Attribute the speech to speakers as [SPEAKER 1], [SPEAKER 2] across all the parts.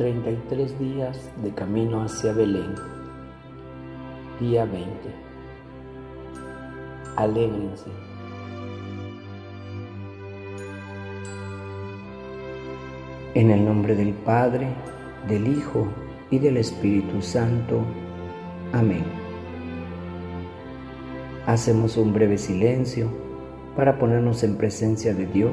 [SPEAKER 1] 33 días de camino hacia Belén. Día 20. Alégrense. En el nombre del Padre, del Hijo y del Espíritu Santo. Amén. Hacemos un breve silencio para ponernos en presencia de Dios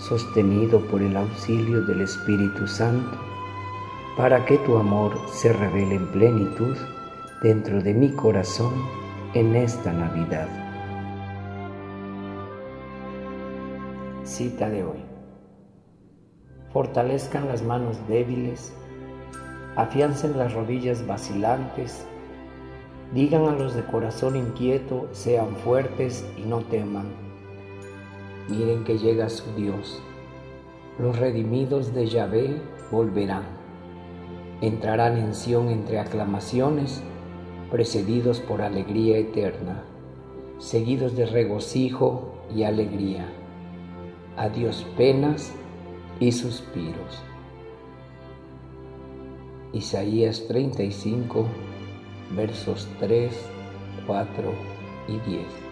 [SPEAKER 1] sostenido por el auxilio del Espíritu Santo, para que tu amor se revele en plenitud dentro de mi corazón en esta Navidad. Cita de hoy. Fortalezcan las manos débiles, afiancen las rodillas vacilantes, digan a los de corazón inquieto, sean fuertes y no teman Miren que llega su Dios. Los redimidos de Yahvé volverán. Entrarán en Sión entre aclamaciones, precedidos por alegría eterna, seguidos de regocijo y alegría. Adiós penas y suspiros. Isaías 35, versos 3, 4 y 10.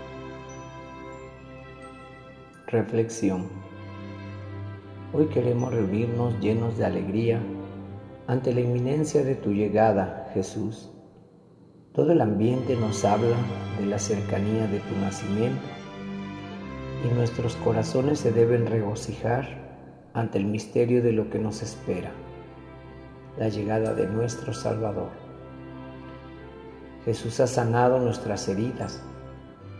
[SPEAKER 1] Reflexión. Hoy queremos reunirnos llenos de alegría ante la inminencia de tu llegada, Jesús. Todo el ambiente nos habla de la cercanía de tu nacimiento y nuestros corazones se deben regocijar ante el misterio de lo que nos espera, la llegada de nuestro Salvador. Jesús ha sanado nuestras heridas.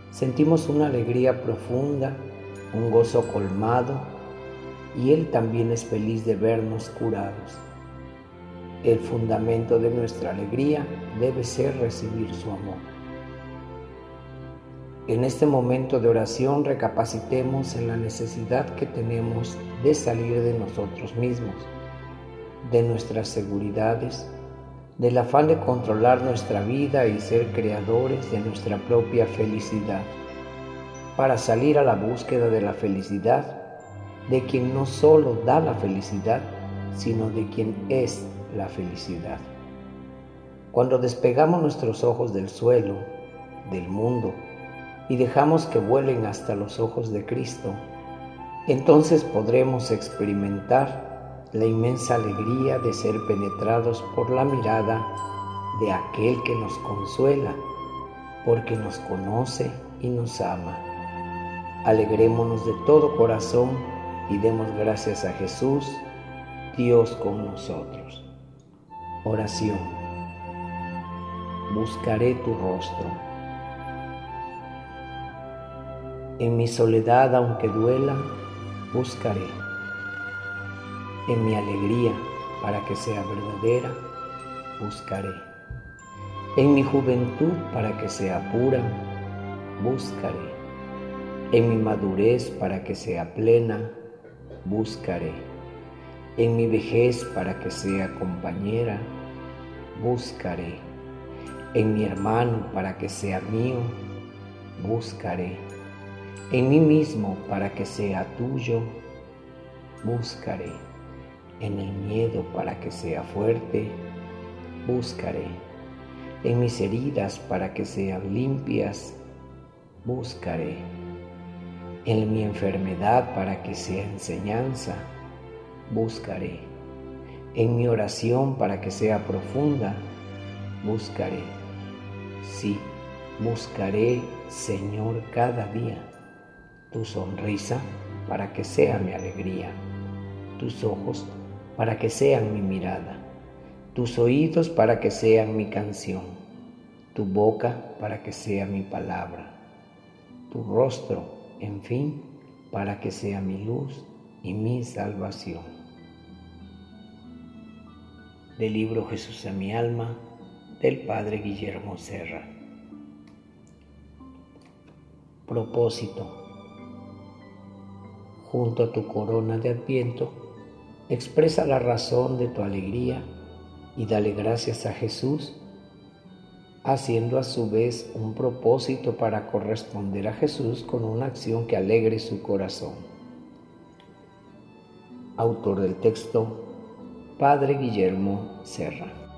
[SPEAKER 1] Sentimos una alegría profunda un gozo colmado, y Él también es feliz de vernos curados. El fundamento de nuestra alegría debe ser recibir su amor. En este momento de oración recapacitemos en la necesidad que tenemos de salir de nosotros mismos, de nuestras seguridades, del afán de controlar nuestra vida y ser creadores de nuestra propia felicidad para salir a la búsqueda de la felicidad de quien no solo da la felicidad, sino de quien es la felicidad. Cuando despegamos nuestros ojos del suelo, del mundo, y dejamos que vuelen hasta los ojos de Cristo, entonces podremos experimentar la inmensa alegría de ser penetrados por la mirada de aquel que nos consuela, porque nos conoce y nos ama. Alegrémonos de todo corazón y demos gracias a Jesús, Dios con nosotros. Oración. Buscaré tu rostro. En mi soledad, aunque duela, buscaré. En mi alegría, para que sea verdadera, buscaré. En mi juventud, para que sea pura, buscaré en mi madurez para que sea plena, buscaré. En mi vejez para que sea compañera, buscaré. En mi hermano para que sea mío, buscaré. En mí mismo para que sea tuyo, buscaré. En el miedo para que sea fuerte, buscaré. En mis heridas para que sean limpias, buscaré en mi enfermedad para que sea enseñanza, buscaré. En mi oración para que sea profunda, buscaré, sí, buscaré, Señor, cada día tu sonrisa para que sea mi alegría, tus ojos para que sean mi mirada, tus oídos para que sean mi canción, tu boca para que sea mi palabra, tu rostro, en fin, para que sea mi luz y mi salvación. Del libro Jesús a mi alma del Padre Guillermo Serra. Propósito junto a tu corona de adviento, expresa la razón de tu alegría y dale gracias a Jesús, haciendo a su vez un propósito para corresponder a Jesús con una acción que alegre su corazón. Autor del texto, Padre Guillermo Serra.